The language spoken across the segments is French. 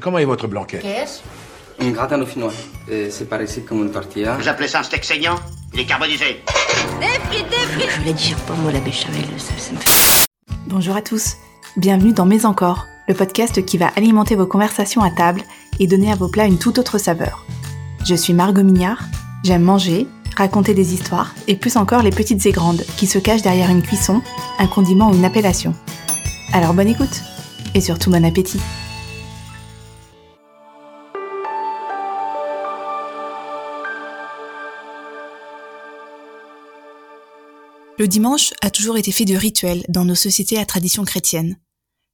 Comment est votre blanquette Qu'est-ce Un gratin dauphinois. C'est par ici comme une tortilla. Vous appelez ça un steak saignant Il est carbonisé. Je la digère pas, moi, la béchamel, ça, ça me fait... Bonjour à tous, bienvenue dans Mes Encore, le podcast qui va alimenter vos conversations à table et donner à vos plats une toute autre saveur. Je suis Margot Mignard, j'aime manger, raconter des histoires et plus encore les petites et grandes qui se cachent derrière une cuisson, un condiment ou une appellation. Alors bonne écoute et surtout bon appétit. Le dimanche a toujours été fait de rituels dans nos sociétés à tradition chrétienne.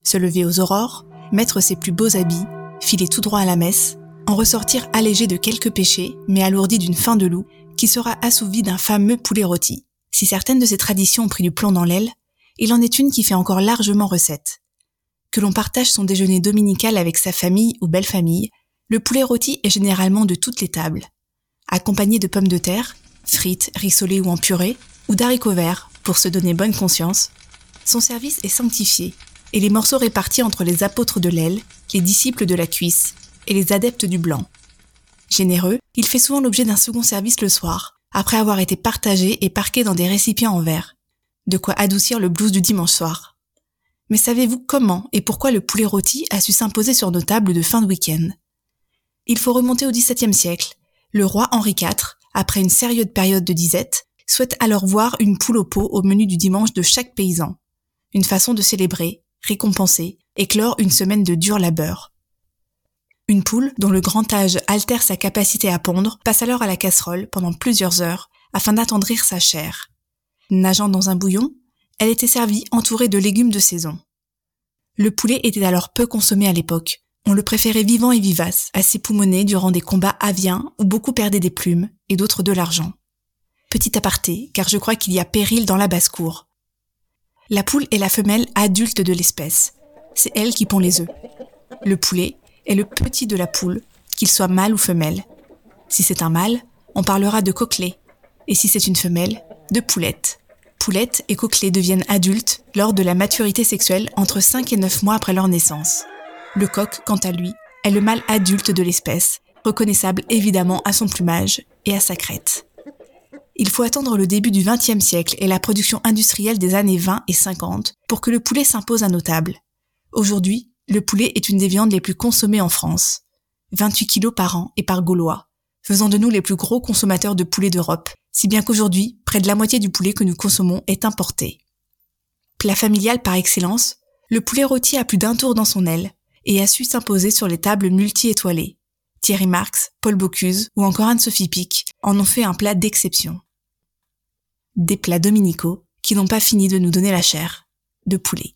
Se lever aux aurores, mettre ses plus beaux habits, filer tout droit à la messe, en ressortir allégé de quelques péchés, mais alourdi d'une faim de loup, qui sera assouvi d'un fameux poulet rôti. Si certaines de ces traditions ont pris du plomb dans l'aile, il en est une qui fait encore largement recette. Que l'on partage son déjeuner dominical avec sa famille ou belle famille, le poulet rôti est généralement de toutes les tables. Accompagné de pommes de terre, frites, rissolées ou en purée, ou d'haricots verts, pour se donner bonne conscience, son service est sanctifié, et les morceaux répartis entre les apôtres de l'aile, les disciples de la cuisse, et les adeptes du blanc. Généreux, il fait souvent l'objet d'un second service le soir, après avoir été partagé et parqué dans des récipients en verre. De quoi adoucir le blues du dimanche soir. Mais savez-vous comment et pourquoi le poulet rôti a su s'imposer sur nos tables de fin de week-end? Il faut remonter au XVIIe siècle. Le roi Henri IV, après une sérieuse période de disette, souhaite alors voir une poule au pot au menu du dimanche de chaque paysan. Une façon de célébrer, récompenser, éclore une semaine de dur labeur. Une poule, dont le grand âge altère sa capacité à pondre, passe alors à la casserole pendant plusieurs heures afin d'attendrir sa chair. Nageant dans un bouillon, elle était servie entourée de légumes de saison. Le poulet était alors peu consommé à l'époque. On le préférait vivant et vivace, assez poumonné durant des combats aviens où beaucoup perdaient des plumes et d'autres de l'argent. Petit aparté, car je crois qu'il y a péril dans la basse-cour. La poule est la femelle adulte de l'espèce. C'est elle qui pond les œufs. Le poulet est le petit de la poule, qu'il soit mâle ou femelle. Si c'est un mâle, on parlera de coquelet, et si c'est une femelle, de poulette. Poulette et coquelet deviennent adultes lors de la maturité sexuelle entre 5 et 9 mois après leur naissance. Le coq, quant à lui, est le mâle adulte de l'espèce, reconnaissable évidemment à son plumage et à sa crête. Il faut attendre le début du XXe siècle et la production industrielle des années 20 et 50 pour que le poulet s'impose à nos tables. Aujourd'hui, le poulet est une des viandes les plus consommées en France. 28 kilos par an et par Gaulois, faisant de nous les plus gros consommateurs de poulet d'Europe, si bien qu'aujourd'hui, près de la moitié du poulet que nous consommons est importé. Plat familial par excellence, le poulet rôti a plus d'un tour dans son aile et a su s'imposer sur les tables multi-étoilées. Thierry Marx, Paul Bocuse ou encore Anne-Sophie Pic en ont fait un plat d'exception. Des plats dominicaux qui n'ont pas fini de nous donner la chair de poulet.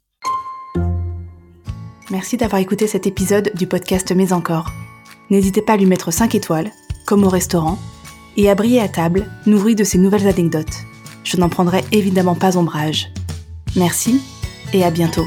Merci d'avoir écouté cet épisode du podcast Mais encore. N'hésitez pas à lui mettre 5 étoiles, comme au restaurant, et à briller à table, nourri de ces nouvelles anecdotes. Je n'en prendrai évidemment pas ombrage. Merci et à bientôt.